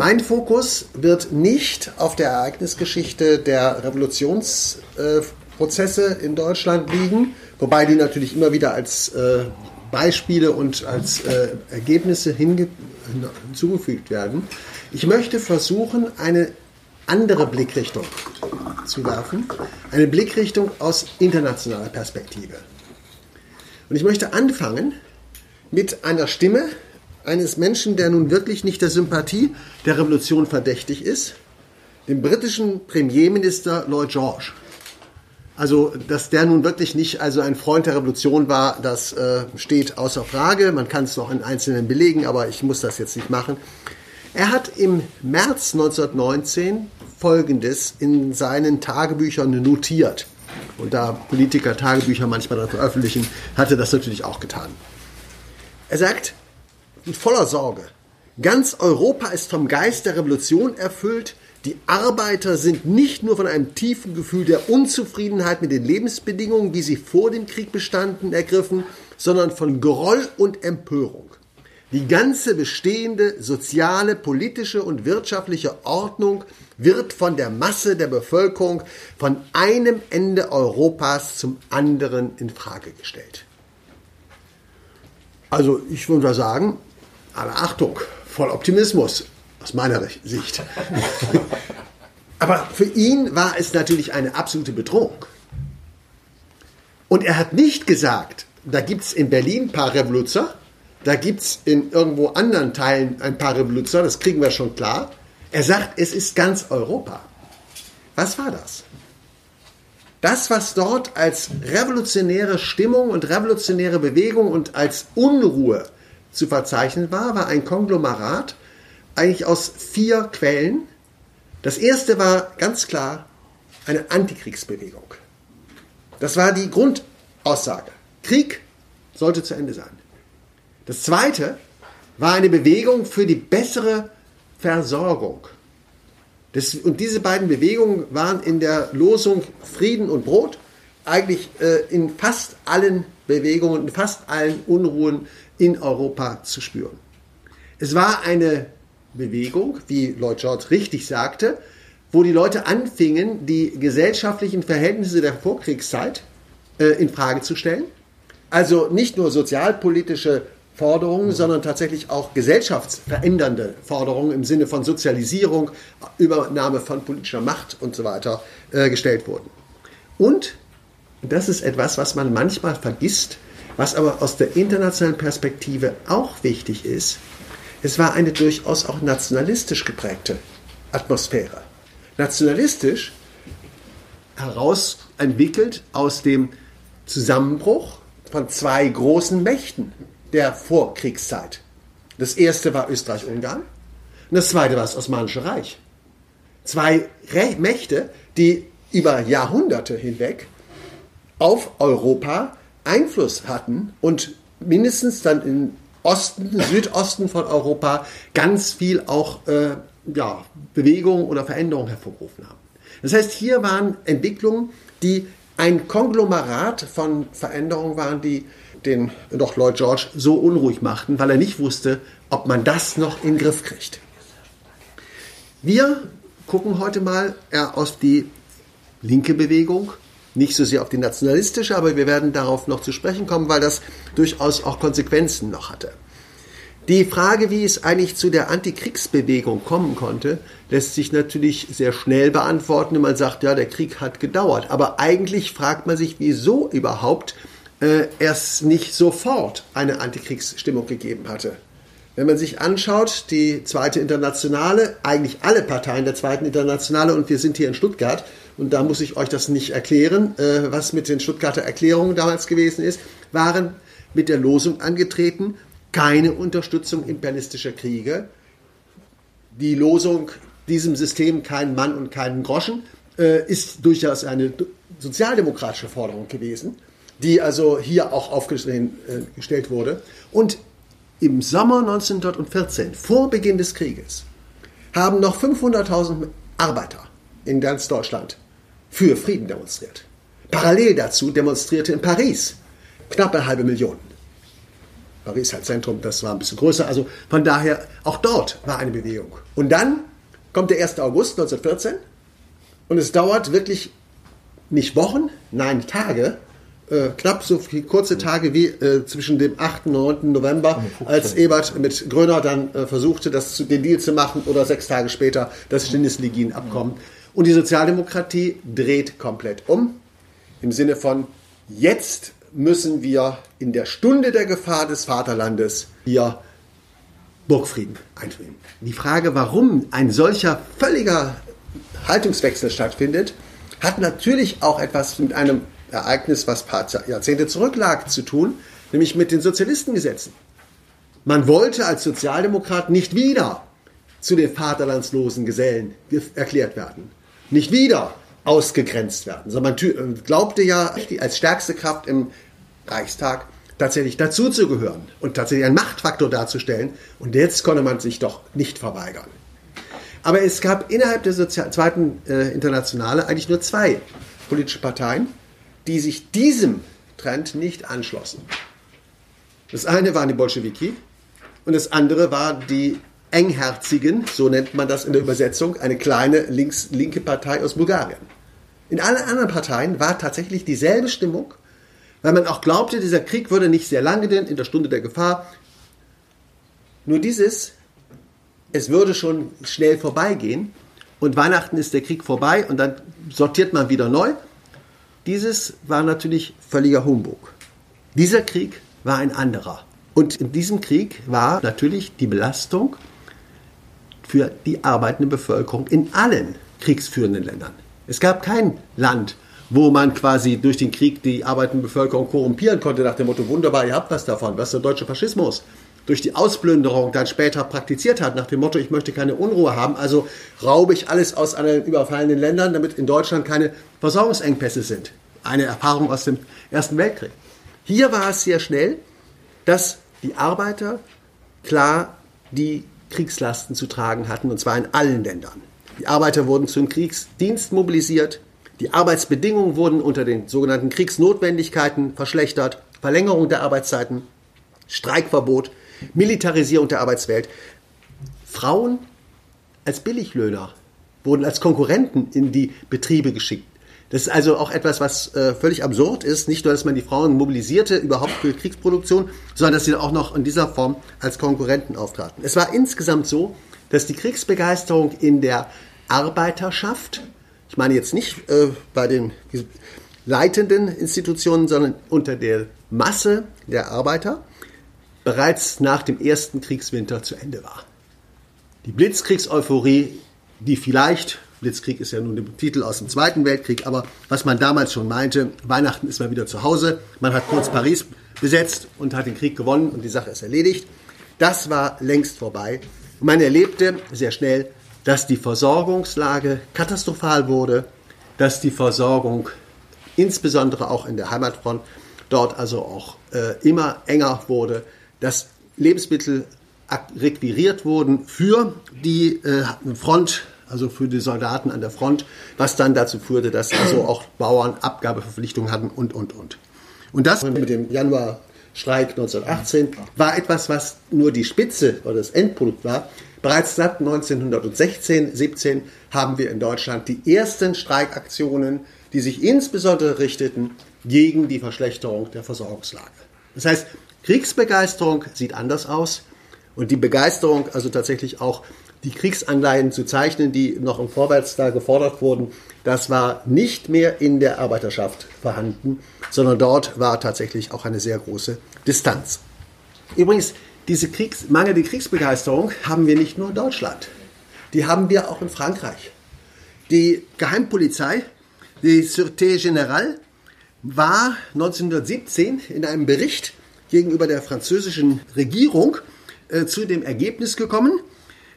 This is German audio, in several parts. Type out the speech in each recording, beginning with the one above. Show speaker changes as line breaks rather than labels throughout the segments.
Mein Fokus wird nicht auf der Ereignisgeschichte der Revolutionsprozesse in Deutschland liegen, wobei die natürlich immer wieder als äh, Beispiele und als äh, Ergebnisse hinzugefügt werden. Ich möchte versuchen, eine andere Blickrichtung zu werfen, eine Blickrichtung aus internationaler Perspektive. Und ich möchte anfangen mit einer Stimme eines Menschen, der nun wirklich nicht der Sympathie der Revolution verdächtig ist, dem britischen Premierminister Lloyd George. Also, dass der nun wirklich nicht also ein Freund der Revolution war, das äh, steht außer Frage. Man kann es noch in Einzelnen belegen, aber ich muss das jetzt nicht machen. Er hat im März 1919 Folgendes in seinen Tagebüchern notiert. Und da Politiker Tagebücher manchmal dann veröffentlichen, hat er das natürlich auch getan. Er sagt, mit voller Sorge, ganz Europa ist vom Geist der Revolution erfüllt, die Arbeiter sind nicht nur von einem tiefen Gefühl der Unzufriedenheit mit den Lebensbedingungen, wie sie vor dem Krieg bestanden, ergriffen, sondern von Groll und Empörung. Die ganze bestehende soziale, politische und wirtschaftliche Ordnung wird von der Masse der Bevölkerung von einem Ende Europas zum anderen in Frage gestellt. Also ich würde sagen, alle Achtung, voll Optimismus aus meiner Sicht. Aber für ihn war es natürlich eine absolute Bedrohung. Und er hat nicht gesagt, da gibt es in Berlin ein paar Revoluzer, da gibt es in irgendwo anderen Teilen ein paar Revoluzer, das kriegen wir schon klar. Er sagt, es ist ganz Europa. Was war das? Das, was dort als revolutionäre Stimmung und revolutionäre Bewegung und als Unruhe zu verzeichnen war, war ein Konglomerat eigentlich aus vier Quellen. Das erste war ganz klar eine Antikriegsbewegung. Das war die Grundaussage. Krieg sollte zu Ende sein. Das zweite war eine Bewegung für die bessere Versorgung. Das, und diese beiden Bewegungen waren in der Losung Frieden und Brot eigentlich äh, in fast allen Bewegungen, in fast allen Unruhen in Europa zu spüren. Es war eine Bewegung, wie Lloyd George richtig sagte, wo die Leute anfingen, die gesellschaftlichen Verhältnisse der Vorkriegszeit äh, in Frage zu stellen. Also nicht nur sozialpolitische Forderungen, mhm. sondern tatsächlich auch gesellschaftsverändernde Forderungen im Sinne von Sozialisierung, Übernahme von politischer Macht und so weiter äh, gestellt wurden. Und das ist etwas, was man manchmal vergisst, was aber aus der internationalen Perspektive auch wichtig ist. Es war eine durchaus auch nationalistisch geprägte Atmosphäre. Nationalistisch herausentwickelt aus dem Zusammenbruch von zwei großen Mächten, der Vorkriegszeit. Das erste war Österreich-Ungarn und das zweite war das Osmanische Reich. Zwei Mächte, die über Jahrhunderte hinweg auf Europa Einfluss hatten und mindestens dann im Osten, Südosten von Europa ganz viel auch äh, ja, Bewegung oder Veränderung hervorgerufen haben. Das heißt, hier waren Entwicklungen, die ein Konglomerat von Veränderungen waren, die den doch Lloyd George so unruhig machten, weil er nicht wusste, ob man das noch in den Griff kriegt. Wir gucken heute mal eher auf die linke Bewegung, nicht so sehr auf die nationalistische, aber wir werden darauf noch zu sprechen kommen, weil das durchaus auch Konsequenzen noch hatte. Die Frage, wie es eigentlich zu der Antikriegsbewegung kommen konnte, lässt sich natürlich sehr schnell beantworten, wenn man sagt, ja, der Krieg hat gedauert. Aber eigentlich fragt man sich, wieso überhaupt äh, es nicht sofort eine Antikriegsstimmung gegeben hatte. Wenn man sich anschaut, die zweite Internationale, eigentlich alle Parteien der zweiten Internationale, und wir sind hier in Stuttgart, und da muss ich euch das nicht erklären, äh, was mit den Stuttgarter Erklärungen damals gewesen ist, waren mit der Losung angetreten, keine Unterstützung imperialistischer Kriege. Die Losung diesem System kein Mann und keinen Groschen äh, ist durchaus eine sozialdemokratische Forderung gewesen die also hier auch aufgestellt äh, wurde. Und im Sommer 1914, vor Beginn des Krieges, haben noch 500.000 Arbeiter in ganz Deutschland für Frieden demonstriert. Parallel dazu demonstrierte in Paris knapp eine halbe Million. Paris als Zentrum, das war ein bisschen größer. Also von daher, auch dort war eine Bewegung. Und dann kommt der 1. August 1914 und es dauert wirklich nicht Wochen, nein Tage, äh, knapp so viele kurze Tage wie äh, zwischen dem 8. und 9. November, als Ebert mit Gröner dann äh, versuchte, das zu, den Deal zu machen oder sechs Tage später das Stinnes-Legin-Abkommen. Und die Sozialdemokratie dreht komplett um im Sinne von jetzt müssen wir in der Stunde der Gefahr des Vaterlandes hier Burgfrieden einführen. Die Frage, warum ein solcher völliger Haltungswechsel stattfindet, hat natürlich auch etwas mit einem Ereignis, was ein paar Jahrzehnte zurücklag, zu tun, nämlich mit den Sozialistengesetzen. Man wollte als Sozialdemokrat nicht wieder zu den vaterlandslosen Gesellen erklärt werden. Nicht wieder ausgegrenzt werden, sondern man äh, glaubte ja als stärkste Kraft im Reichstag tatsächlich dazuzugehören und tatsächlich einen Machtfaktor darzustellen. Und jetzt konnte man sich doch nicht verweigern. Aber es gab innerhalb der Sozial zweiten äh, Internationale eigentlich nur zwei politische Parteien, die sich diesem Trend nicht anschlossen. Das eine waren die Bolschewiki und das andere war die Engherzigen, so nennt man das in der Übersetzung, eine kleine links, linke Partei aus Bulgarien. In allen anderen Parteien war tatsächlich dieselbe Stimmung, weil man auch glaubte, dieser Krieg würde nicht sehr lange denn in der Stunde der Gefahr. Nur dieses, es würde schon schnell vorbeigehen und Weihnachten ist der Krieg vorbei und dann sortiert man wieder neu dieses war natürlich völliger Humbug. Dieser Krieg war ein anderer. Und in diesem Krieg war natürlich die Belastung für die arbeitende Bevölkerung in allen kriegsführenden Ländern. Es gab kein Land, wo man quasi durch den Krieg die arbeitende Bevölkerung korrumpieren konnte, nach dem Motto, wunderbar, ihr habt was davon, was der deutsche Faschismus durch die Ausplünderung dann später praktiziert hat, nach dem Motto, ich möchte keine Unruhe haben, also raube ich alles aus anderen überfallenen Ländern, damit in Deutschland keine Versorgungsengpässe sind. Eine Erfahrung aus dem Ersten Weltkrieg. Hier war es sehr schnell, dass die Arbeiter klar die Kriegslasten zu tragen hatten, und zwar in allen Ländern. Die Arbeiter wurden zum Kriegsdienst mobilisiert, die Arbeitsbedingungen wurden unter den sogenannten Kriegsnotwendigkeiten verschlechtert, Verlängerung der Arbeitszeiten, Streikverbot, Militarisierung der Arbeitswelt. Frauen als Billiglöhner wurden als Konkurrenten in die Betriebe geschickt. Das ist also auch etwas, was äh, völlig absurd ist. Nicht nur, dass man die Frauen mobilisierte überhaupt für Kriegsproduktion, sondern dass sie auch noch in dieser Form als Konkurrenten auftraten. Es war insgesamt so, dass die Kriegsbegeisterung in der Arbeiterschaft, ich meine jetzt nicht äh, bei den leitenden Institutionen, sondern unter der Masse der Arbeiter, bereits nach dem ersten Kriegswinter zu Ende war. Die Blitzkriegseuphorie, die vielleicht Blitzkrieg ist ja nun der Titel aus dem Zweiten Weltkrieg, aber was man damals schon meinte, Weihnachten ist man wieder zu Hause, man hat kurz Paris besetzt und hat den Krieg gewonnen und die Sache ist erledigt. Das war längst vorbei. Man erlebte sehr schnell, dass die Versorgungslage katastrophal wurde, dass die Versorgung insbesondere auch in der Heimatfront dort also auch äh, immer enger wurde, dass Lebensmittel requiriert wurden für die äh, Front also für die Soldaten an der Front, was dann dazu führte, dass also auch Bauern Abgabeverpflichtungen hatten und, und, und. Und das mit dem Januar-Streik 1918 war etwas, was nur die Spitze oder das Endprodukt war. Bereits seit 1916, 17 haben wir in Deutschland die ersten Streikaktionen, die sich insbesondere richteten gegen die Verschlechterung der Versorgungslage. Das heißt, Kriegsbegeisterung sieht anders aus und die Begeisterung also tatsächlich auch die Kriegsanleihen zu zeichnen, die noch im Vorwärts da gefordert wurden, das war nicht mehr in der Arbeiterschaft vorhanden, sondern dort war tatsächlich auch eine sehr große Distanz. Übrigens, diese Kriegs mangelnde Kriegsbegeisterung haben wir nicht nur in Deutschland, die haben wir auch in Frankreich. Die Geheimpolizei, die Sûreté Générale, war 1917 in einem Bericht gegenüber der französischen Regierung äh, zu dem Ergebnis gekommen,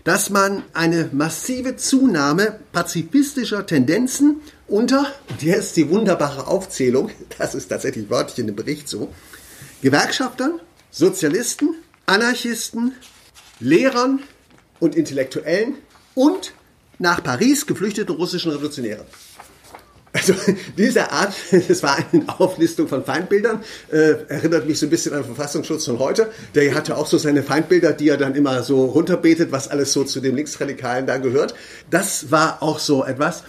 dass man eine massive Zunahme pazifistischer Tendenzen unter, und hier ist die wunderbare Aufzählung, das ist tatsächlich wörtlich in dem Bericht so, Gewerkschaftern, Sozialisten, Anarchisten, Lehrern und Intellektuellen und nach Paris geflüchtete russischen Revolutionäre. Also diese Art, das war eine Auflistung von Feindbildern, äh, erinnert mich so ein bisschen an den Verfassungsschutz von heute. Der hatte auch so seine Feindbilder, die er dann immer so runterbetet, was alles so zu dem Linksradikalen da gehört. Das war auch so etwas.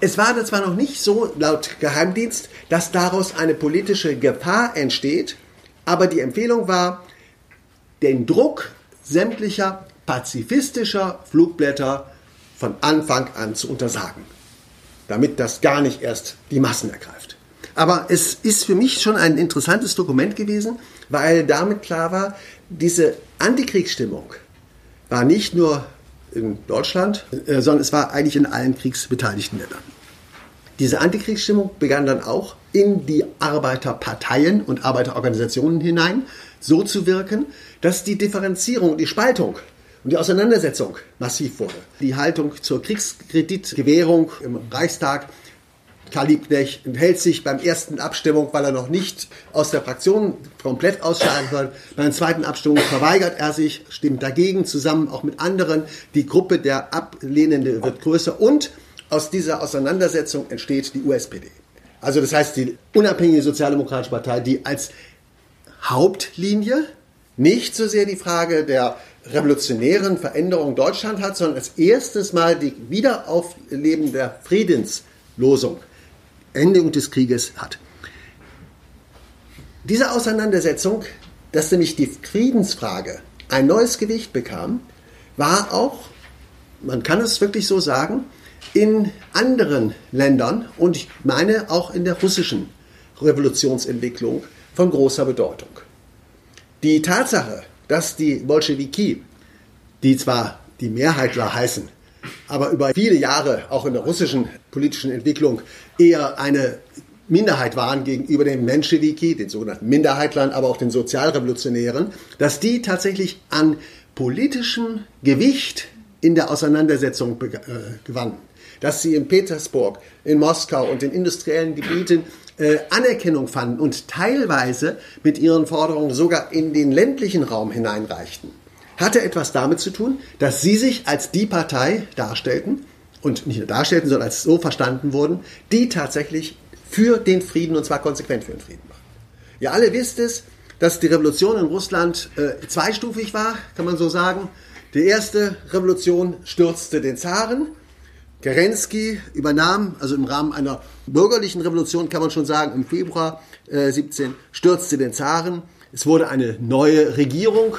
Es war zwar noch nicht so laut Geheimdienst, dass daraus eine politische Gefahr entsteht, aber die Empfehlung war, den Druck sämtlicher pazifistischer Flugblätter von Anfang an zu untersagen, damit das gar nicht erst die Massen ergreift. Aber es ist für mich schon ein interessantes Dokument gewesen, weil damit klar war, diese Antikriegsstimmung war nicht nur in Deutschland, äh, sondern es war eigentlich in allen kriegsbeteiligten Ländern. Diese Antikriegsstimmung begann dann auch in die Arbeiterparteien und Arbeiterorganisationen hinein so zu wirken, dass die Differenzierung, die Spaltung und die Auseinandersetzung massiv wurde. Die Haltung zur Kriegskreditgewährung im Reichstag Karl Liebknecht enthält sich beim ersten Abstimmung, weil er noch nicht aus der Fraktion komplett ausscheiden soll. Bei der zweiten Abstimmung verweigert er sich, stimmt dagegen, zusammen auch mit anderen. Die Gruppe der Ablehnende wird größer und aus dieser Auseinandersetzung entsteht die USPD. Also das heißt die unabhängige Sozialdemokratische Partei, die als Hauptlinie nicht so sehr die Frage der revolutionären Veränderung Deutschland hat, sondern als erstes Mal die Wiederaufleben der Friedenslosung, Endung des Krieges hat. Diese Auseinandersetzung, dass nämlich die Friedensfrage ein neues Gewicht bekam, war auch, man kann es wirklich so sagen, in anderen Ländern und ich meine auch in der russischen Revolutionsentwicklung von großer Bedeutung. Die Tatsache, dass die Bolschewiki, die zwar die Mehrheitler heißen, aber über viele Jahre auch in der russischen politischen Entwicklung eher eine Minderheit waren gegenüber den Menschewiki, den sogenannten Minderheitlern, aber auch den Sozialrevolutionären, dass die tatsächlich an politischem Gewicht in der Auseinandersetzung äh, gewannen. Dass sie in Petersburg, in Moskau und in industriellen Gebieten äh, Anerkennung fanden und teilweise mit ihren Forderungen sogar in den ländlichen Raum hineinreichten, hatte etwas damit zu tun, dass sie sich als die Partei darstellten und nicht nur darstellten, sondern als so verstanden wurden, die tatsächlich für den Frieden und zwar konsequent für den Frieden waren. Ihr alle wisst es, dass die Revolution in Russland äh, zweistufig war, kann man so sagen. Die erste Revolution stürzte den Zaren Kerensky übernahm, also im Rahmen einer bürgerlichen Revolution kann man schon sagen, im Februar äh, 17 stürzte den Zaren. Es wurde eine neue Regierung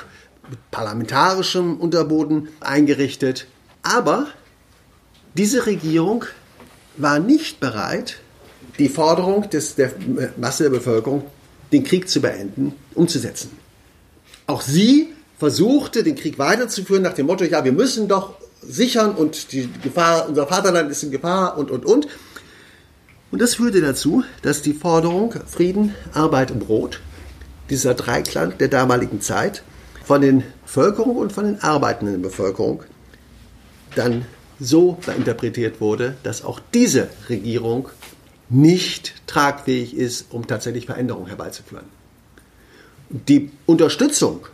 mit parlamentarischem Unterboden eingerichtet. Aber diese Regierung war nicht bereit, die Forderung des, der Masse der Bevölkerung, den Krieg zu beenden, umzusetzen. Auch sie versuchte, den Krieg weiterzuführen nach dem Motto, ja, wir müssen doch sichern und die Gefahr, unser Vaterland ist in Gefahr und, und, und. Und das führte dazu, dass die Forderung Frieden, Arbeit und Brot, dieser Dreiklang der damaligen Zeit, von den Bevölkerung und von den arbeitenden Bevölkerung dann so interpretiert wurde, dass auch diese Regierung nicht tragfähig ist, um tatsächlich Veränderungen herbeizuführen. Die Unterstützung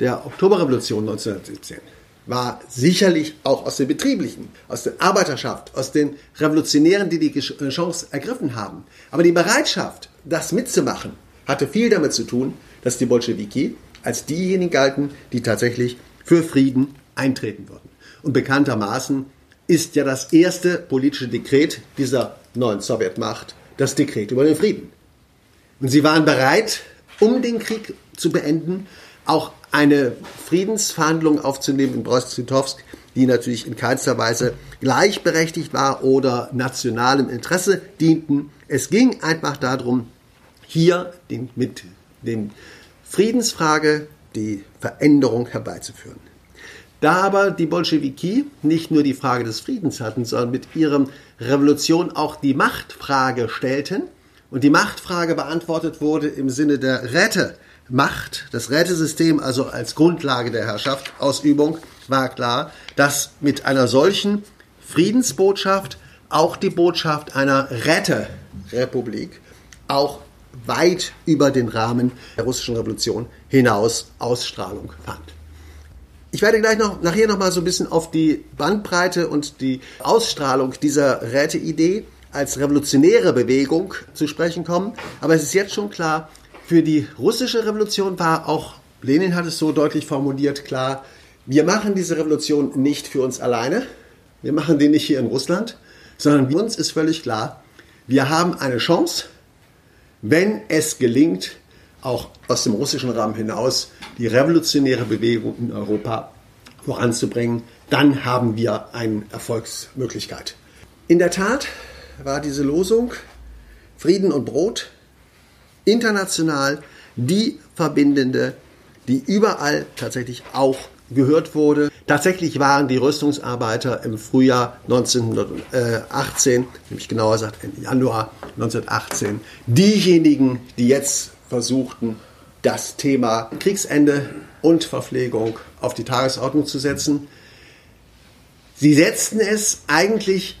der Oktoberrevolution 1917 war sicherlich auch aus den Betrieblichen, aus der Arbeiterschaft, aus den Revolutionären, die die äh, Chance ergriffen haben. Aber die Bereitschaft, das mitzumachen, hatte viel damit zu tun, dass die Bolschewiki als diejenigen galten, die tatsächlich für Frieden eintreten würden. Und bekanntermaßen ist ja das erste politische Dekret dieser neuen Sowjetmacht das Dekret über den Frieden. Und sie waren bereit, um den Krieg zu beenden, auch eine Friedensverhandlung aufzunehmen in Brest-Litovsk, die natürlich in keinster Weise gleichberechtigt war oder nationalem Interesse dienten. Es ging einfach darum, hier den, mit dem Friedensfrage die Veränderung herbeizuführen. Da aber die Bolschewiki nicht nur die Frage des Friedens hatten, sondern mit ihrem Revolution auch die Machtfrage stellten und die Machtfrage beantwortet wurde im Sinne der Räte, Macht, das Rätesystem also als Grundlage der Herrschaftsausübung, war klar, dass mit einer solchen Friedensbotschaft auch die Botschaft einer Räterepublik auch weit über den Rahmen der russischen Revolution hinaus Ausstrahlung fand. Ich werde gleich noch, nachher noch mal so ein bisschen auf die Bandbreite und die Ausstrahlung dieser Räteidee als revolutionäre Bewegung zu sprechen kommen. Aber es ist jetzt schon klar, für die russische Revolution war auch, Lenin hat es so deutlich formuliert, klar, wir machen diese Revolution nicht für uns alleine. Wir machen die nicht hier in Russland, sondern uns ist völlig klar, wir haben eine Chance, wenn es gelingt, auch aus dem russischen Rahmen hinaus die revolutionäre Bewegung in Europa voranzubringen, dann haben wir eine Erfolgsmöglichkeit. In der Tat war diese Losung Frieden und Brot international die verbindende, die überall tatsächlich auch gehört wurde. Tatsächlich waren die Rüstungsarbeiter im Frühjahr 1918, nämlich genauer gesagt im Januar 1918, diejenigen, die jetzt versuchten, das Thema Kriegsende und Verpflegung auf die Tagesordnung zu setzen. Sie setzten es eigentlich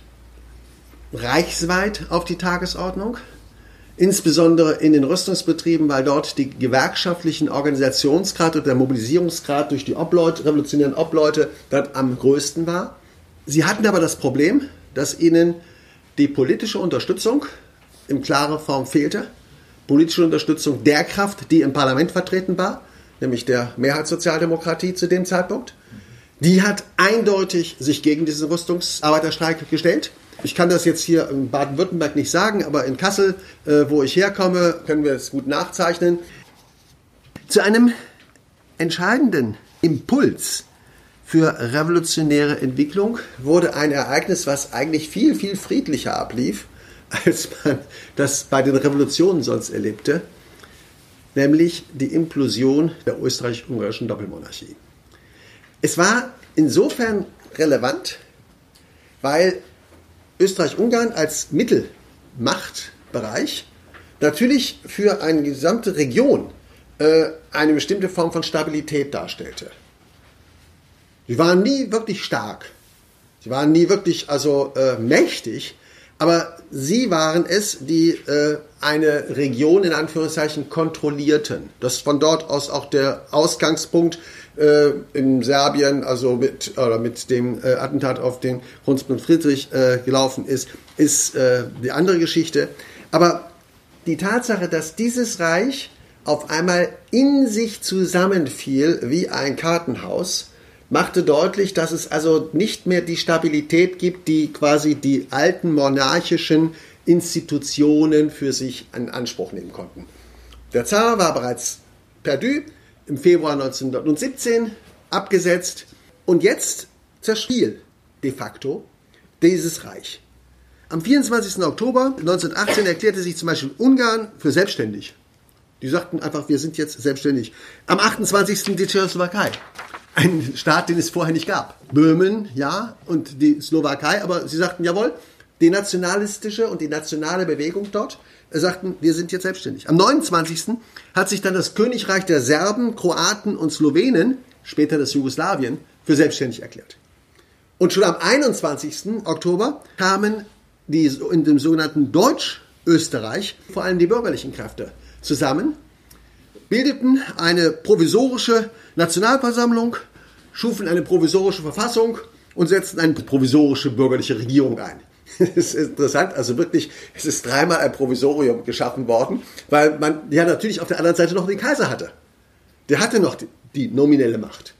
reichsweit auf die Tagesordnung, insbesondere in den Rüstungsbetrieben, weil dort die gewerkschaftlichen Organisationsgrad und der Mobilisierungsgrad durch die Obleute, revolutionären Obleute dort am größten war. Sie hatten aber das Problem, dass ihnen die politische Unterstützung in klarer Form fehlte. Politische Unterstützung der Kraft, die im Parlament vertreten war, nämlich der Mehrheitssozialdemokratie zu dem Zeitpunkt. Die hat eindeutig sich gegen diesen Rüstungsarbeiterstreik gestellt. Ich kann das jetzt hier in Baden-Württemberg nicht sagen, aber in Kassel, äh, wo ich herkomme, können wir es gut nachzeichnen. Zu einem entscheidenden Impuls für revolutionäre Entwicklung wurde ein Ereignis, was eigentlich viel, viel friedlicher ablief, als man das bei den Revolutionen sonst erlebte, nämlich die Implosion der österreich-ungarischen Doppelmonarchie. Es war insofern relevant, weil Österreich-Ungarn als Mittelmachtbereich natürlich für eine gesamte Region äh, eine bestimmte Form von Stabilität darstellte. Sie waren nie wirklich stark. Sie waren nie wirklich also äh, mächtig, aber sie waren es, die äh, eine Region in Anführungszeichen kontrollierten. Das von dort aus auch der Ausgangspunkt äh, in Serbien, also mit, oder mit dem äh, Attentat auf den Hunsbund Friedrich äh, gelaufen ist, ist äh, die andere Geschichte. Aber die Tatsache, dass dieses Reich auf einmal in sich zusammenfiel wie ein Kartenhaus, machte deutlich, dass es also nicht mehr die Stabilität gibt, die quasi die alten monarchischen Institutionen für sich in Anspruch nehmen konnten. Der Zar war bereits perdu im Februar 1917 abgesetzt und jetzt zerfiel de facto dieses Reich. Am 24. Oktober 1918 erklärte sich zum Beispiel Ungarn für selbstständig. Die sagten einfach, wir sind jetzt selbstständig. Am 28. die Tschechoslowakei. Ein Staat, den es vorher nicht gab. Böhmen, ja, und die Slowakei, aber sie sagten, jawohl, die nationalistische und die nationale Bewegung dort sagten, wir sind jetzt selbstständig. Am 29. hat sich dann das Königreich der Serben, Kroaten und Slowenen, später das Jugoslawien, für selbstständig erklärt. Und schon am 21. Oktober kamen die in dem sogenannten Deutsch-Österreich vor allem die bürgerlichen Kräfte zusammen, bildeten eine provisorische Nationalversammlung, schufen eine provisorische Verfassung und setzten eine provisorische bürgerliche Regierung ein. Es ist interessant, also wirklich, es ist dreimal ein Provisorium geschaffen worden, weil man ja natürlich auf der anderen Seite noch den Kaiser hatte. Der hatte noch die, die nominelle Macht.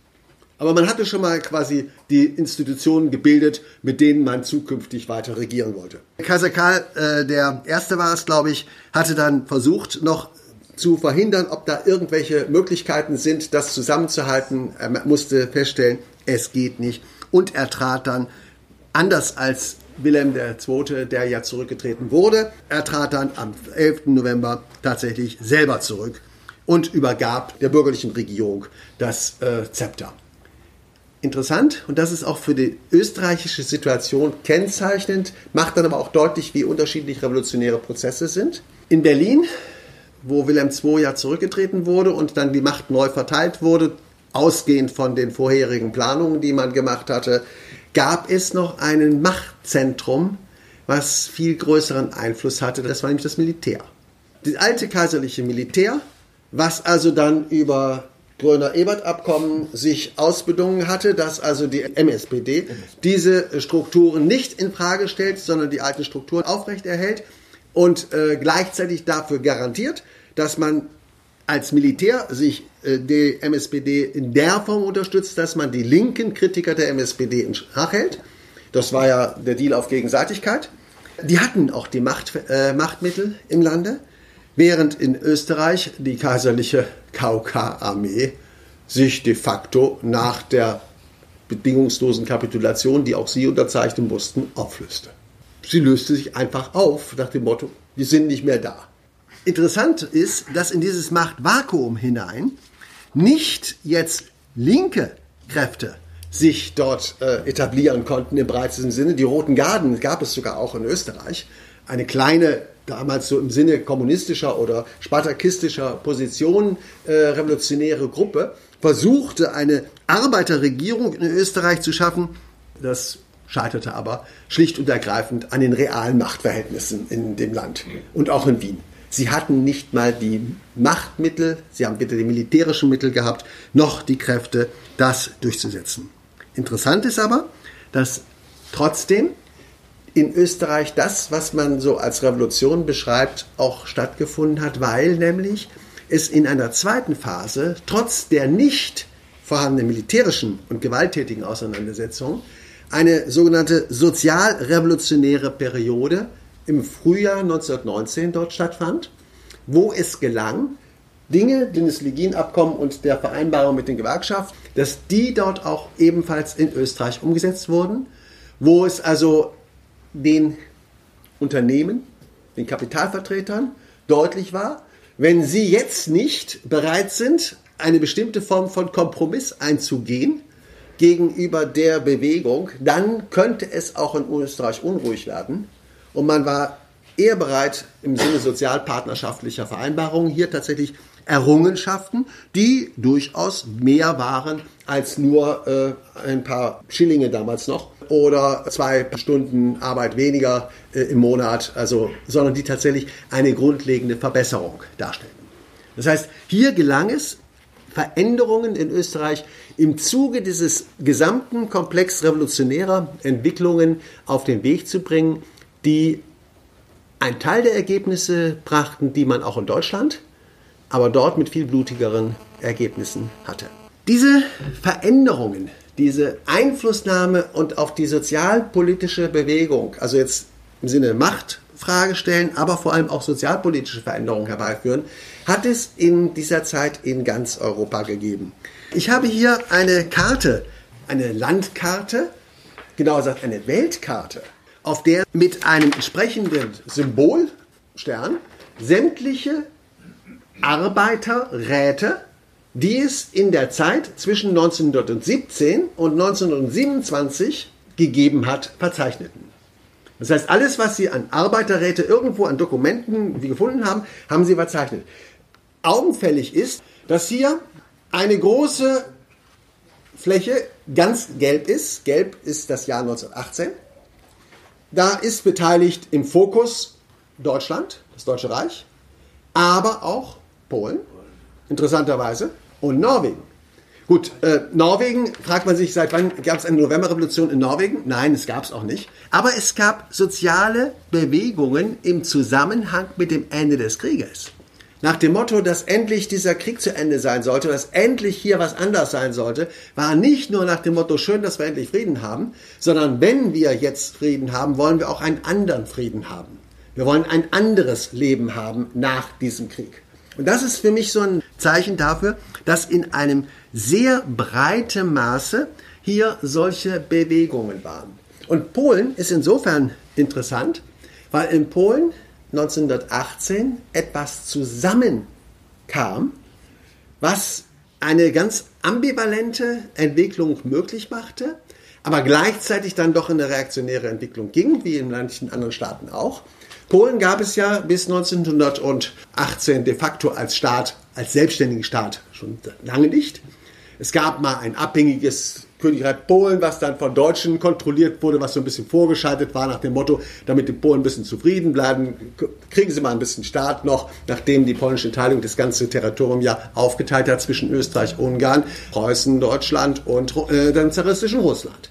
Aber man hatte schon mal quasi die Institutionen gebildet, mit denen man zukünftig weiter regieren wollte. Kaiser Karl, äh, der Erste war es, glaube ich, hatte dann versucht, noch zu verhindern, ob da irgendwelche Möglichkeiten sind, das zusammenzuhalten. Er musste feststellen, es geht nicht. Und er trat dann, anders als Wilhelm II., der ja zurückgetreten wurde, er trat dann am 11. November tatsächlich selber zurück und übergab der bürgerlichen Regierung das äh, Zepter. Interessant, und das ist auch für die österreichische Situation kennzeichnend, macht dann aber auch deutlich, wie unterschiedlich revolutionäre Prozesse sind. In Berlin wo Wilhelm II ja zurückgetreten wurde und dann die Macht neu verteilt wurde, ausgehend von den vorherigen Planungen, die man gemacht hatte, gab es noch ein Machtzentrum, was viel größeren Einfluss hatte. Das war nämlich das Militär. Das alte kaiserliche Militär, was also dann über Gröner-Ebert-Abkommen sich ausbedungen hatte, dass also die MSPD diese Strukturen nicht in Frage stellt, sondern die alten Strukturen aufrechterhält und äh, gleichzeitig dafür garantiert, dass man als Militär sich äh, die MSPD in der Form unterstützt, dass man die linken Kritiker der MSPD in Schach hält. Das war ja der Deal auf Gegenseitigkeit. Die hatten auch die Macht, äh, Machtmittel im Lande, während in Österreich die kaiserliche KOK-Armee sich de facto nach der bedingungslosen Kapitulation, die auch sie unterzeichnen mussten, auflöste. Sie löste sich einfach auf nach dem Motto, wir sind nicht mehr da. Interessant ist, dass in dieses Machtvakuum hinein nicht jetzt linke Kräfte sich dort äh, etablieren konnten im breitesten Sinne. Die Roten Garden gab es sogar auch in Österreich. Eine kleine, damals so im Sinne kommunistischer oder spartakistischer Position äh, revolutionäre Gruppe, versuchte eine Arbeiterregierung in Österreich zu schaffen. Das scheiterte aber schlicht und ergreifend an den realen Machtverhältnissen in dem Land und auch in Wien. Sie hatten nicht mal die Machtmittel, sie haben weder die militärischen Mittel gehabt, noch die Kräfte, das durchzusetzen. Interessant ist aber, dass trotzdem in Österreich das, was man so als Revolution beschreibt, auch stattgefunden hat, weil nämlich es in einer zweiten Phase, trotz der nicht vorhandenen militärischen und gewalttätigen Auseinandersetzung, eine sogenannte sozialrevolutionäre Periode im Frühjahr 1919 dort stattfand, wo es gelang, Dinge, das Legien-Abkommen und der Vereinbarung mit den Gewerkschaften, dass die dort auch ebenfalls in Österreich umgesetzt wurden, wo es also den Unternehmen, den Kapitalvertretern deutlich war, wenn sie jetzt nicht bereit sind, eine bestimmte Form von Kompromiss einzugehen gegenüber der Bewegung, dann könnte es auch in Österreich unruhig werden. Und man war eher bereit, im Sinne sozialpartnerschaftlicher Vereinbarungen hier tatsächlich Errungenschaften, die durchaus mehr waren als nur äh, ein paar Schillinge damals noch oder zwei Stunden Arbeit weniger äh, im Monat, also, sondern die tatsächlich eine grundlegende Verbesserung darstellten. Das heißt, hier gelang es, Veränderungen in Österreich im Zuge dieses gesamten Komplex revolutionärer Entwicklungen auf den Weg zu bringen, die einen Teil der Ergebnisse brachten, die man auch in Deutschland aber dort mit viel blutigeren Ergebnissen hatte. Diese Veränderungen, diese Einflussnahme und auf die sozialpolitische Bewegung, also jetzt im Sinne Machtfrage stellen, aber vor allem auch sozialpolitische Veränderungen herbeiführen, hat es in dieser Zeit in ganz Europa gegeben. Ich habe hier eine Karte, eine Landkarte, genauer gesagt eine Weltkarte, auf der mit einem entsprechenden Symbolstern sämtliche Arbeiterräte, die es in der Zeit zwischen 1917 und 1927 gegeben hat, verzeichneten. Das heißt, alles, was Sie an Arbeiterräte irgendwo an Dokumenten gefunden haben, haben Sie verzeichnet. Augenfällig ist, dass hier eine große Fläche ganz gelb ist. Gelb ist das Jahr 1918. Da ist beteiligt im Fokus Deutschland, das Deutsche Reich, aber auch Polen, interessanterweise, und Norwegen. Gut, äh, Norwegen, fragt man sich, seit wann gab es eine Novemberrevolution in Norwegen? Nein, es gab es auch nicht. Aber es gab soziale Bewegungen im Zusammenhang mit dem Ende des Krieges. Nach dem Motto, dass endlich dieser Krieg zu Ende sein sollte, dass endlich hier was anders sein sollte, war nicht nur nach dem Motto, schön, dass wir endlich Frieden haben, sondern wenn wir jetzt Frieden haben, wollen wir auch einen anderen Frieden haben. Wir wollen ein anderes Leben haben nach diesem Krieg. Und das ist für mich so ein Zeichen dafür, dass in einem sehr breiten Maße hier solche Bewegungen waren. Und Polen ist insofern interessant, weil in Polen 1918 etwas zusammenkam, was eine ganz ambivalente Entwicklung möglich machte, aber gleichzeitig dann doch in eine reaktionäre Entwicklung ging, wie in manchen anderen Staaten auch. Polen gab es ja bis 1918 de facto als Staat, als selbstständigen Staat schon lange nicht. Es gab mal ein abhängiges Königreich Polen, was dann von Deutschen kontrolliert wurde, was so ein bisschen vorgeschaltet war nach dem Motto, damit die Polen ein bisschen zufrieden bleiben, kriegen sie mal ein bisschen Staat noch, nachdem die polnische Teilung das ganze Territorium ja aufgeteilt hat zwischen Österreich, Ungarn, Preußen, Deutschland und äh, dem zaristischen Russland.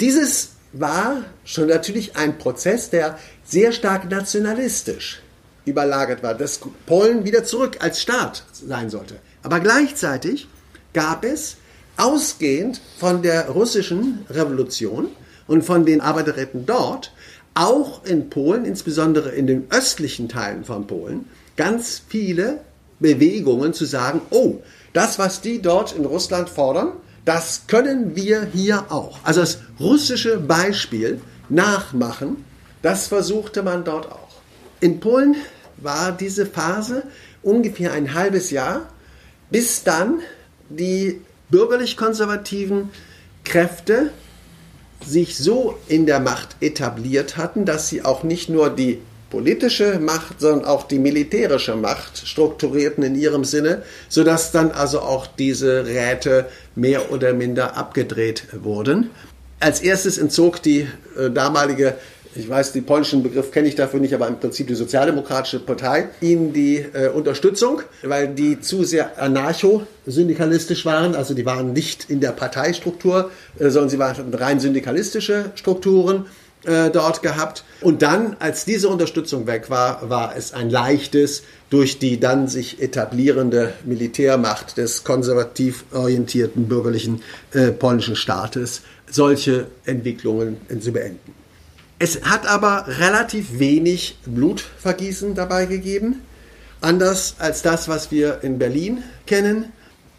Dieses war schon natürlich ein Prozess, der sehr stark nationalistisch überlagert war, dass Polen wieder zurück als Staat sein sollte. Aber gleichzeitig gab es, ausgehend von der russischen Revolution und von den Arbeiterräten dort, auch in Polen, insbesondere in den östlichen Teilen von Polen, ganz viele Bewegungen zu sagen, oh, das, was die dort in Russland fordern, das können wir hier auch. Also das russische Beispiel nachmachen, das versuchte man dort auch. In Polen war diese Phase ungefähr ein halbes Jahr, bis dann die bürgerlich-konservativen Kräfte sich so in der Macht etabliert hatten, dass sie auch nicht nur die politische Macht, sondern auch die militärische Macht strukturierten in ihrem Sinne, sodass dann also auch diese Räte mehr oder minder abgedreht wurden. Als erstes entzog die äh, damalige ich weiß, den polnischen Begriff kenne ich dafür nicht, aber im Prinzip die Sozialdemokratische Partei, ihnen die äh, Unterstützung, weil die zu sehr anarcho-syndikalistisch waren. Also die waren nicht in der Parteistruktur, äh, sondern sie waren rein syndikalistische Strukturen äh, dort gehabt. Und dann, als diese Unterstützung weg war, war es ein leichtes, durch die dann sich etablierende Militärmacht des konservativ orientierten bürgerlichen äh, polnischen Staates solche Entwicklungen zu beenden. Es hat aber relativ wenig Blutvergießen dabei gegeben, anders als das, was wir in Berlin kennen.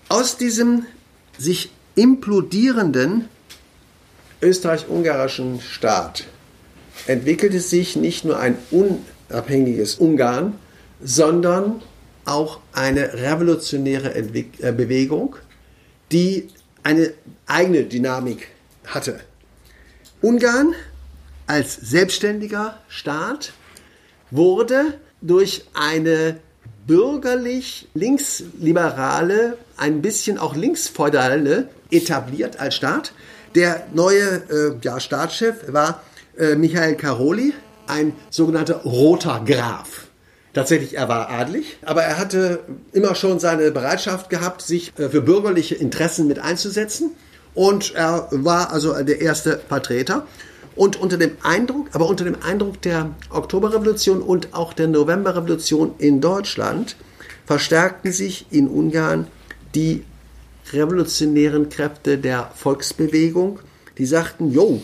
Aus diesem sich implodierenden österreich-ungarischen Staat entwickelte sich nicht nur ein unabhängiges Ungarn, sondern auch eine revolutionäre Entwick äh, Bewegung, die eine eigene Dynamik hatte. Ungarn als selbstständiger Staat wurde durch eine bürgerlich linksliberale, ein bisschen auch linksfeudale etabliert als Staat. Der neue äh, ja, Staatschef war äh, Michael Karoli, ein sogenannter roter Graf. Tatsächlich, er war adlig, aber er hatte immer schon seine Bereitschaft gehabt, sich äh, für bürgerliche Interessen mit einzusetzen. Und er war also der erste Vertreter. Und unter dem Eindruck, aber unter dem Eindruck der Oktoberrevolution und auch der Novemberrevolution in Deutschland verstärkten sich in Ungarn die revolutionären Kräfte der Volksbewegung, die sagten, jo,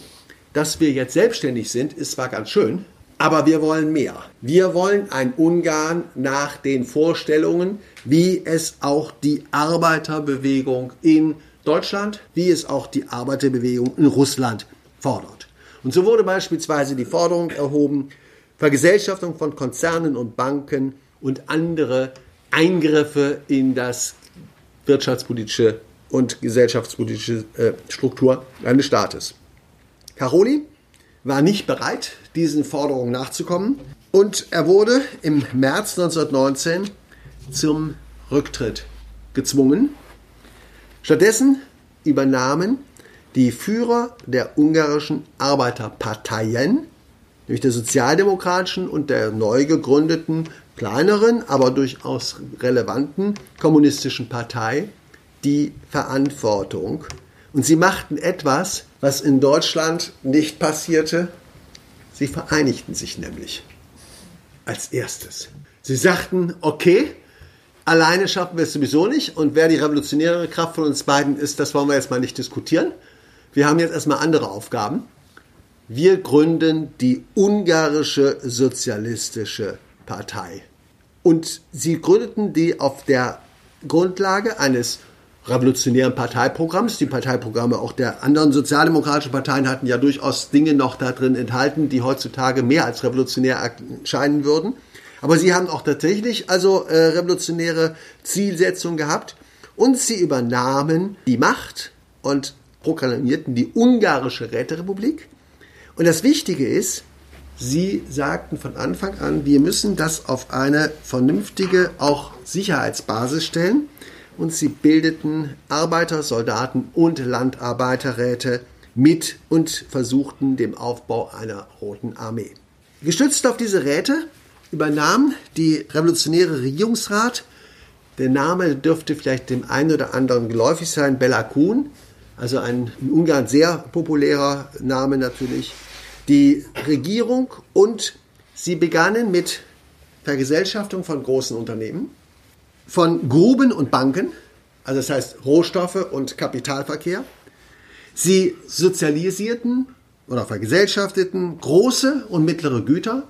dass wir jetzt selbstständig sind, ist zwar ganz schön, aber wir wollen mehr. Wir wollen ein Ungarn nach den Vorstellungen, wie es auch die Arbeiterbewegung in Deutschland, wie es auch die Arbeiterbewegung in Russland fordert. Und so wurde beispielsweise die Forderung erhoben, Vergesellschaftung von Konzernen und Banken und andere Eingriffe in das wirtschaftspolitische und gesellschaftspolitische äh, Struktur eines Staates. Caroli war nicht bereit, diesen Forderungen nachzukommen und er wurde im März 1919 zum Rücktritt gezwungen. Stattdessen übernahmen die Führer der ungarischen Arbeiterparteien, nämlich der sozialdemokratischen und der neu gegründeten, kleineren, aber durchaus relevanten kommunistischen Partei, die Verantwortung. Und sie machten etwas, was in Deutschland nicht passierte. Sie vereinigten sich nämlich als erstes. Sie sagten, okay, alleine schaffen wir es sowieso nicht und wer die revolutionäre Kraft von uns beiden ist, das wollen wir jetzt mal nicht diskutieren wir haben jetzt erstmal andere Aufgaben. Wir gründen die ungarische sozialistische Partei. Und sie gründeten die auf der Grundlage eines revolutionären Parteiprogramms. Die Parteiprogramme auch der anderen sozialdemokratischen Parteien hatten ja durchaus Dinge noch da drin enthalten, die heutzutage mehr als revolutionär erscheinen würden. Aber sie haben auch tatsächlich also äh, revolutionäre Zielsetzungen gehabt und sie übernahmen die Macht und proklamierten die ungarische Räterepublik. Und das Wichtige ist, sie sagten von Anfang an, wir müssen das auf eine vernünftige auch Sicherheitsbasis stellen, und sie bildeten Arbeiter, Soldaten und Landarbeiterräte mit und versuchten dem Aufbau einer Roten Armee. Gestützt auf diese Räte übernahm die revolutionäre Regierungsrat, der Name dürfte vielleicht dem einen oder anderen geläufig sein, Bella Kuhn, also ein in Ungarn sehr populärer Name natürlich, die Regierung und sie begannen mit Vergesellschaftung von großen Unternehmen, von Gruben und Banken, also das heißt Rohstoffe und Kapitalverkehr. Sie sozialisierten oder vergesellschafteten große und mittlere Güter,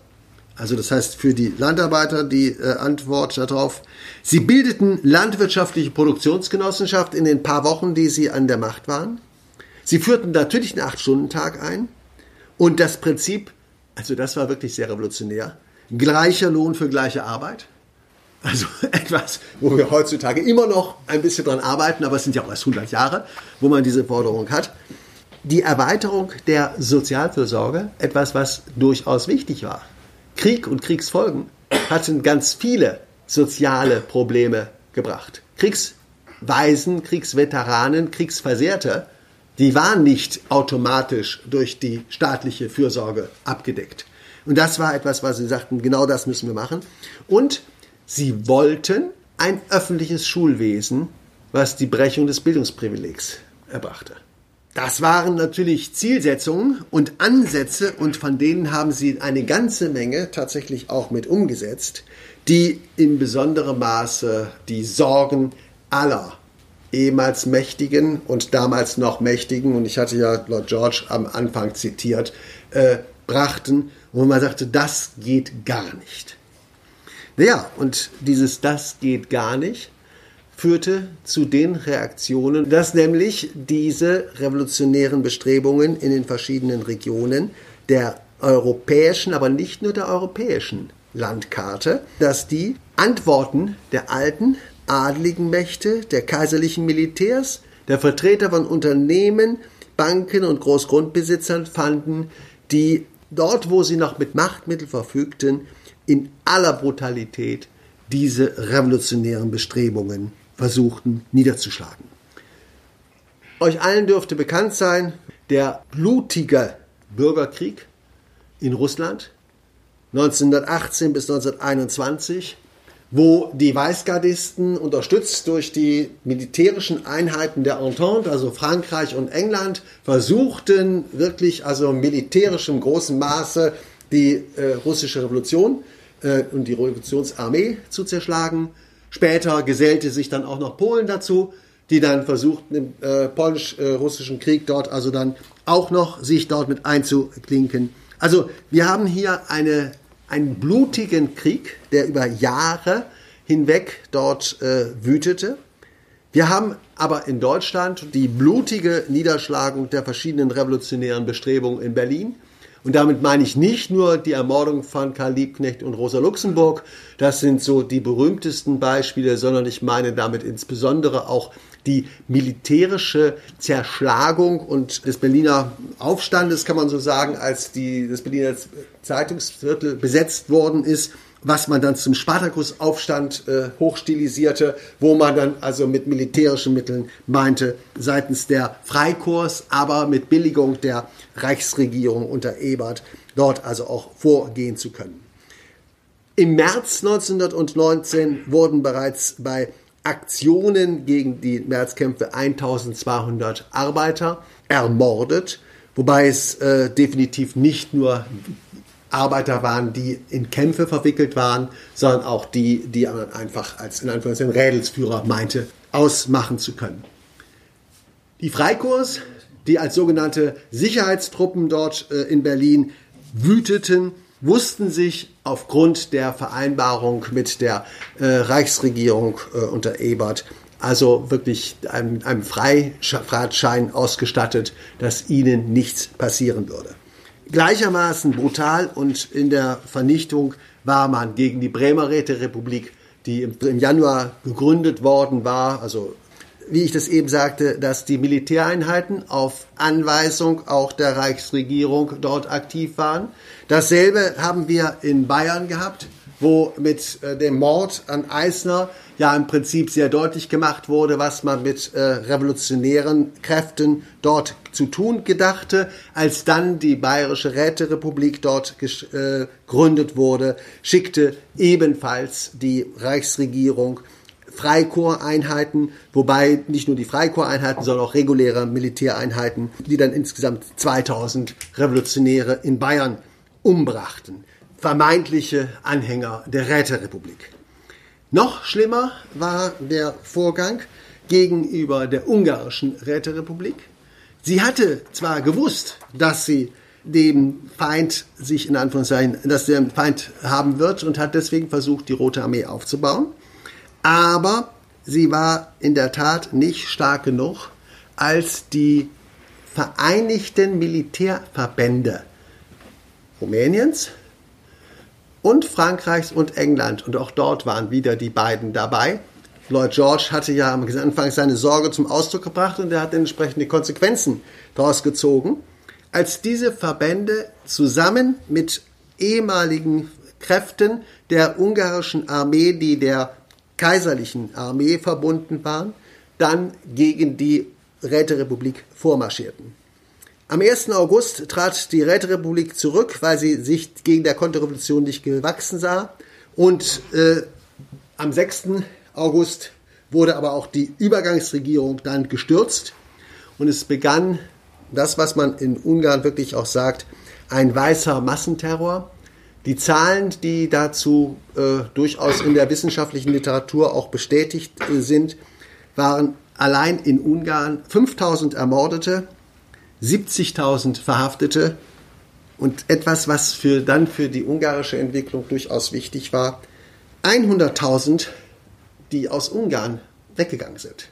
also das heißt für die Landarbeiter die äh, Antwort darauf. Sie bildeten landwirtschaftliche Produktionsgenossenschaft in den paar Wochen, die sie an der Macht waren. Sie führten natürlich einen Acht-Stunden-Tag ein und das Prinzip, also das war wirklich sehr revolutionär, gleicher Lohn für gleiche Arbeit. Also etwas, wo wir heutzutage immer noch ein bisschen dran arbeiten, aber es sind ja auch erst 100 Jahre, wo man diese Forderung hat. Die Erweiterung der Sozialfürsorge, etwas, was durchaus wichtig war. Krieg und Kriegsfolgen hatten ganz viele soziale Probleme gebracht. Kriegsweisen, Kriegsveteranen, Kriegsversehrte, die waren nicht automatisch durch die staatliche Fürsorge abgedeckt. Und das war etwas, was sie sagten, genau das müssen wir machen. Und sie wollten ein öffentliches Schulwesen, was die Brechung des Bildungsprivilegs erbrachte. Das waren natürlich Zielsetzungen und Ansätze und von denen haben sie eine ganze Menge tatsächlich auch mit umgesetzt, die in besonderem Maße die Sorgen aller ehemals Mächtigen und damals noch Mächtigen, und ich hatte ja Lord George am Anfang zitiert, äh, brachten, wo man sagte, das geht gar nicht. Naja, und dieses Das geht gar nicht führte zu den Reaktionen, dass nämlich diese revolutionären Bestrebungen in den verschiedenen Regionen der europäischen, aber nicht nur der europäischen Landkarte, dass die Antworten der alten adligen Mächte, der kaiserlichen Militärs, der Vertreter von Unternehmen, Banken und Großgrundbesitzern fanden, die dort, wo sie noch mit Machtmitteln verfügten, in aller Brutalität diese revolutionären Bestrebungen versuchten niederzuschlagen. Euch allen dürfte bekannt sein, der blutige Bürgerkrieg in Russland 1918 bis 1921, wo die Weißgardisten unterstützt durch die militärischen Einheiten der Entente, also Frankreich und England, versuchten wirklich also militärisch im großen Maße die äh, russische Revolution äh, und die Revolutionsarmee zu zerschlagen. Später gesellte sich dann auch noch Polen dazu, die dann versuchten im äh, polnisch-russischen Krieg dort also dann auch noch sich dort mit einzuklinken. Also wir haben hier eine, einen blutigen Krieg, der über Jahre hinweg dort äh, wütete. Wir haben aber in Deutschland die blutige Niederschlagung der verschiedenen revolutionären Bestrebungen in Berlin. Und damit meine ich nicht nur die Ermordung von Karl Liebknecht und Rosa Luxemburg, das sind so die berühmtesten Beispiele, sondern ich meine damit insbesondere auch die militärische Zerschlagung und des Berliner Aufstandes, kann man so sagen, als die, das Berliner Zeitungsviertel besetzt worden ist was man dann zum Spartakusaufstand äh, hochstilisierte, wo man dann also mit militärischen Mitteln meinte, seitens der Freikorps, aber mit Billigung der Reichsregierung unter Ebert, dort also auch vorgehen zu können. Im März 1919 wurden bereits bei Aktionen gegen die Märzkämpfe 1200 Arbeiter ermordet, wobei es äh, definitiv nicht nur Arbeiter waren, die in Kämpfe verwickelt waren, sondern auch die, die man einfach als in Anführungszeichen Rädelsführer meinte, ausmachen zu können. Die Freikorps, die als sogenannte Sicherheitstruppen dort äh, in Berlin wüteten, wussten sich aufgrund der Vereinbarung mit der äh, Reichsregierung äh, unter Ebert also wirklich einem, einem Freifahrtschein ausgestattet, dass ihnen nichts passieren würde. Gleichermaßen brutal und in der Vernichtung war man gegen die Bremer Räterepublik, die im Januar gegründet worden war, also wie ich das eben sagte, dass die Militäreinheiten auf Anweisung auch der Reichsregierung dort aktiv waren. Dasselbe haben wir in Bayern gehabt, wo mit äh, dem Mord an Eisner ja im Prinzip sehr deutlich gemacht wurde, was man mit äh, revolutionären Kräften dort zu tun gedachte. Als dann die Bayerische Räterepublik dort äh, gegründet wurde, schickte ebenfalls die Reichsregierung Freikorpseinheiten, wobei nicht nur die Freikorpseinheiten, sondern auch reguläre Militäreinheiten, die dann insgesamt 2000 Revolutionäre in Bayern umbrachten. Vermeintliche Anhänger der Räterepublik. Noch schlimmer war der Vorgang gegenüber der ungarischen Räterepublik. Sie hatte zwar gewusst, dass sie dem Feind sich in Anführungszeichen, dass der Feind haben wird und hat deswegen versucht, die Rote Armee aufzubauen. Aber sie war in der Tat nicht stark genug, als die Vereinigten Militärverbände Rumäniens, und Frankreichs und England. Und auch dort waren wieder die beiden dabei. Lloyd George hatte ja am Anfang seine Sorge zum Ausdruck gebracht und er hat entsprechende Konsequenzen daraus gezogen. Als diese Verbände zusammen mit ehemaligen Kräften der ungarischen Armee, die der kaiserlichen Armee verbunden waren, dann gegen die Räterepublik vormarschierten. Am 1. August trat die Räterepublik zurück, weil sie sich gegen der Konterrevolution nicht gewachsen sah. Und äh, am 6. August wurde aber auch die Übergangsregierung dann gestürzt. Und es begann das, was man in Ungarn wirklich auch sagt, ein weißer Massenterror. Die Zahlen, die dazu äh, durchaus in der wissenschaftlichen Literatur auch bestätigt äh, sind, waren allein in Ungarn 5000 Ermordete, 70.000 Verhaftete und etwas, was für, dann für die ungarische Entwicklung durchaus wichtig war, 100.000, die aus Ungarn weggegangen sind.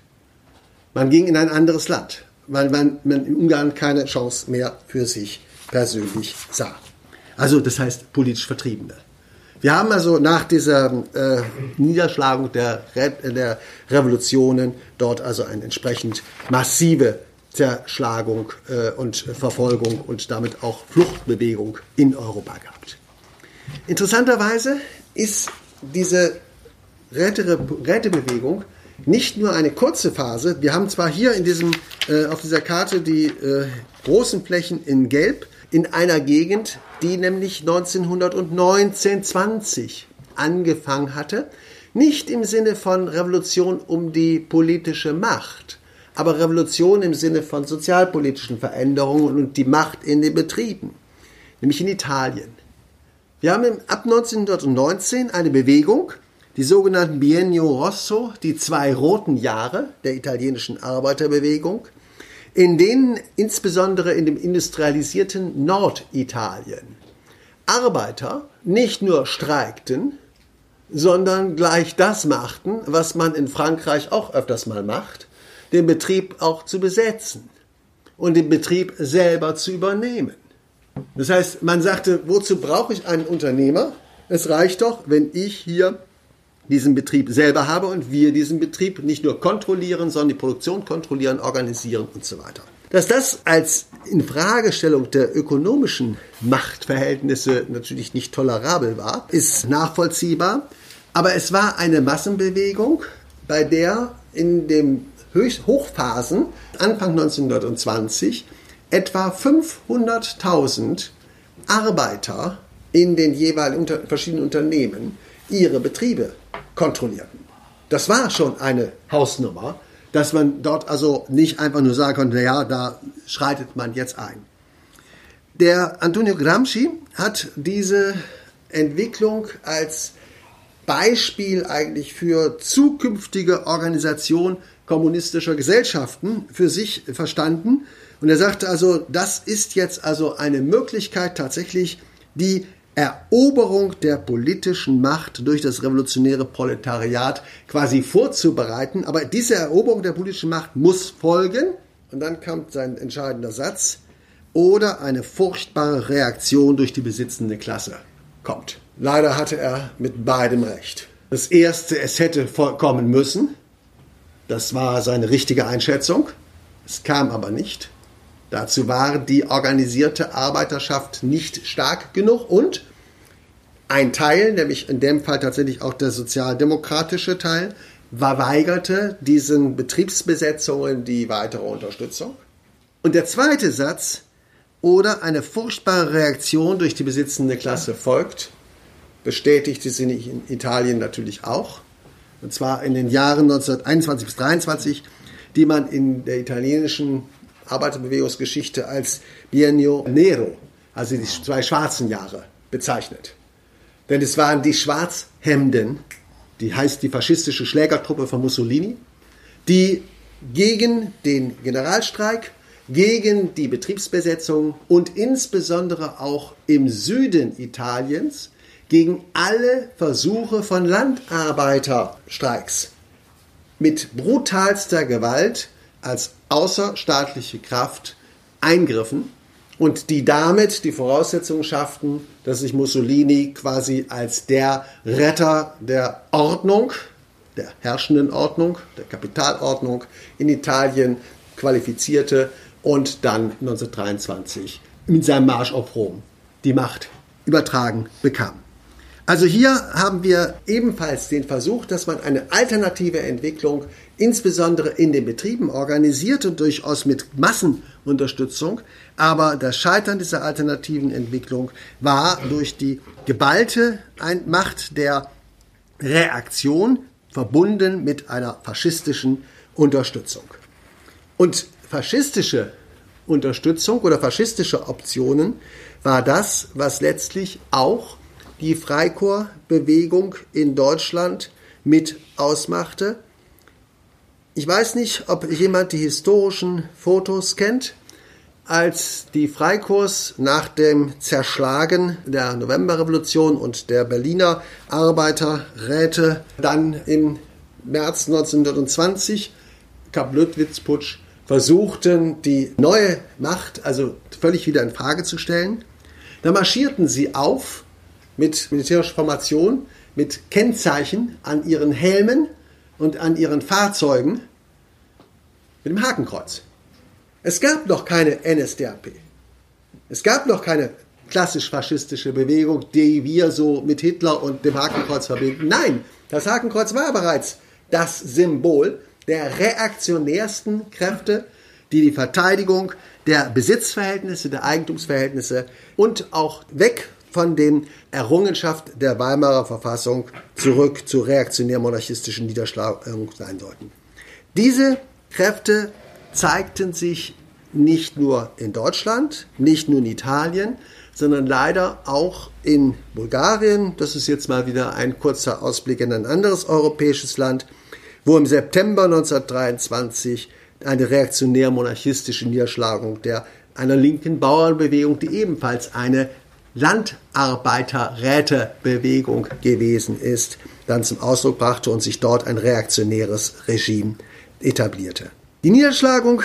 Man ging in ein anderes Land, weil man, man in Ungarn keine Chance mehr für sich persönlich sah. Also das heißt politisch Vertriebene. Wir haben also nach dieser äh, Niederschlagung der, Re der Revolutionen dort also eine entsprechend massive Zerschlagung äh, und Verfolgung und damit auch Fluchtbewegung in Europa gehabt. Interessanterweise ist diese Rätebewegung nicht nur eine kurze Phase. Wir haben zwar hier in diesem, äh, auf dieser Karte die äh, großen Flächen in Gelb in einer Gegend, die nämlich 1919, 20 angefangen hatte. Nicht im Sinne von Revolution um die politische Macht, aber Revolution im Sinne von sozialpolitischen Veränderungen und die Macht in den Betrieben, nämlich in Italien. Wir haben ab 1919 eine Bewegung, die sogenannten Biennio Rosso, die zwei roten Jahre der italienischen Arbeiterbewegung, in denen insbesondere in dem industrialisierten Norditalien Arbeiter nicht nur streikten, sondern gleich das machten, was man in Frankreich auch öfters mal macht, den Betrieb auch zu besetzen und den Betrieb selber zu übernehmen. Das heißt, man sagte, wozu brauche ich einen Unternehmer? Es reicht doch, wenn ich hier diesen Betrieb selber habe und wir diesen Betrieb nicht nur kontrollieren, sondern die Produktion kontrollieren, organisieren und so weiter. Dass das als Infragestellung der ökonomischen Machtverhältnisse natürlich nicht tolerabel war, ist nachvollziehbar. Aber es war eine Massenbewegung, bei der in den Hochphasen Anfang 1920 etwa 500.000 Arbeiter in den jeweiligen unter verschiedenen Unternehmen ihre Betriebe kontrollierten. Das war schon eine Hausnummer, dass man dort also nicht einfach nur sagen konnte, naja, da schreitet man jetzt ein. Der Antonio Gramsci hat diese Entwicklung als Beispiel eigentlich für zukünftige Organisation kommunistischer Gesellschaften für sich verstanden. Und er sagte also, das ist jetzt also eine Möglichkeit tatsächlich, die Eroberung der politischen Macht durch das revolutionäre Proletariat quasi vorzubereiten. Aber diese Eroberung der politischen Macht muss folgen, und dann kommt sein entscheidender Satz, oder eine furchtbare Reaktion durch die besitzende Klasse kommt. Leider hatte er mit beidem recht. Das erste, es hätte kommen müssen, das war seine richtige Einschätzung. Es kam aber nicht. Dazu war die organisierte Arbeiterschaft nicht stark genug und Ein Teil, nämlich in dem Fall tatsächlich auch der sozialdemokratische Teil, verweigerte diesen Betriebsbesetzungen die weitere Unterstützung. Und der zweite Satz, oder eine furchtbare Reaktion durch die besitzende Klasse folgt, bestätigte sie in Italien natürlich auch. Und zwar in den Jahren 1921 bis 1923, die man in der italienischen Arbeiterbewegungsgeschichte als Biennio Nero, also die zwei schwarzen Jahre, bezeichnet. Denn es waren die Schwarzhemden, die heißt die faschistische Schlägertruppe von Mussolini, die gegen den Generalstreik, gegen die Betriebsbesetzung und insbesondere auch im Süden Italiens gegen alle Versuche von Landarbeiterstreiks mit brutalster Gewalt als außerstaatliche Kraft eingriffen und die damit die Voraussetzungen schafften, dass sich Mussolini quasi als der Retter der Ordnung, der herrschenden Ordnung, der Kapitalordnung in Italien qualifizierte und dann 1923 mit seinem Marsch auf Rom die Macht übertragen bekam. Also hier haben wir ebenfalls den Versuch, dass man eine alternative Entwicklung insbesondere in den Betrieben organisiert und durchaus mit Massenunterstützung. Aber das Scheitern dieser alternativen Entwicklung war durch die geballte Macht der Reaktion verbunden mit einer faschistischen Unterstützung. Und faschistische Unterstützung oder faschistische Optionen war das, was letztlich auch die Freikorpsbewegung in Deutschland mit ausmachte. Ich weiß nicht, ob jemand die historischen Fotos kennt. Als die Freikorps nach dem Zerschlagen der Novemberrevolution und der Berliner Arbeiterräte dann im März 1920 Kapp-Lüttwitz-Putsch versuchten, die neue Macht also völlig wieder in Frage zu stellen, da marschierten sie auf mit militärischer Formation, mit Kennzeichen an ihren Helmen und an ihren Fahrzeugen mit dem Hakenkreuz. Es gab noch keine NSDAP. Es gab noch keine klassisch faschistische Bewegung, die wir so mit Hitler und dem Hakenkreuz verbinden. Nein, das Hakenkreuz war bereits das Symbol der reaktionärsten Kräfte, die die Verteidigung der Besitzverhältnisse, der Eigentumsverhältnisse und auch weg von den Errungenschaft der Weimarer Verfassung zurück zur reaktionär-monarchistischen Niederschlagung sein sollten. Diese Kräfte zeigten sich nicht nur in Deutschland, nicht nur in Italien, sondern leider auch in Bulgarien. Das ist jetzt mal wieder ein kurzer Ausblick in ein anderes europäisches Land, wo im September 1923 eine reaktionär-monarchistische Niederschlagung der einer linken Bauernbewegung, die ebenfalls eine Landarbeiterrätebewegung gewesen ist, dann zum Ausdruck brachte und sich dort ein reaktionäres Regime etablierte. Die Niederschlagung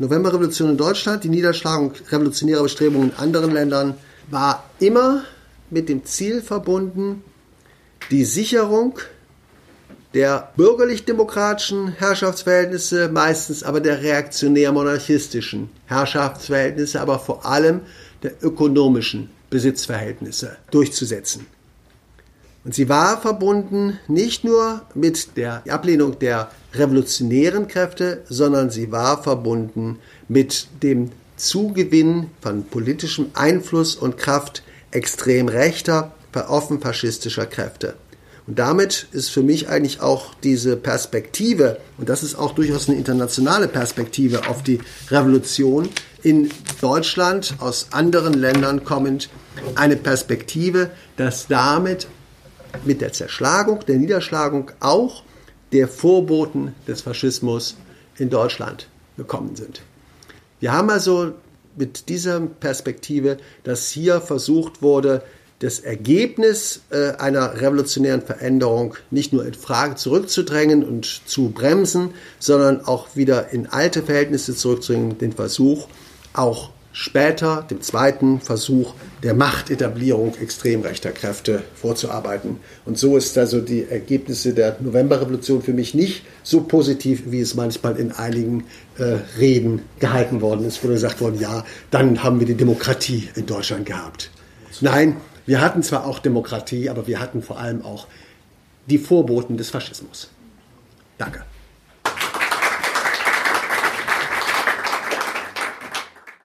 Novemberrevolution in Deutschland, die Niederschlagung revolutionärer Bestrebungen in anderen Ländern war immer mit dem Ziel verbunden, die Sicherung der bürgerlich-demokratischen Herrschaftsverhältnisse, meistens aber der reaktionär-monarchistischen Herrschaftsverhältnisse, aber vor allem der ökonomischen Besitzverhältnisse durchzusetzen. Und sie war verbunden nicht nur mit der Ablehnung der revolutionären Kräfte, sondern sie war verbunden mit dem Zugewinn von politischem Einfluss und Kraft extrem rechter, offen faschistischer Kräfte. Und damit ist für mich eigentlich auch diese Perspektive, und das ist auch durchaus eine internationale Perspektive auf die Revolution in Deutschland, aus anderen Ländern kommend, eine Perspektive, dass damit mit der Zerschlagung, der Niederschlagung auch der Vorboten des Faschismus in Deutschland gekommen sind. Wir haben also mit dieser Perspektive, dass hier versucht wurde, das Ergebnis äh, einer revolutionären Veränderung nicht nur in Frage zurückzudrängen und zu bremsen, sondern auch wieder in alte Verhältnisse zurückzubringen, den Versuch, auch später dem zweiten Versuch der Machtetablierung extrem rechter Kräfte vorzuarbeiten. Und so ist also die Ergebnisse der Novemberrevolution für mich nicht so positiv, wie es manchmal in einigen äh, Reden gehalten worden ist, wo gesagt worden, ja, dann haben wir die Demokratie in Deutschland gehabt. Nein, Wir hatten zwar auch Demokratie, aber wir hatten vor allem auch die Vorboten des Faschismus. Danke.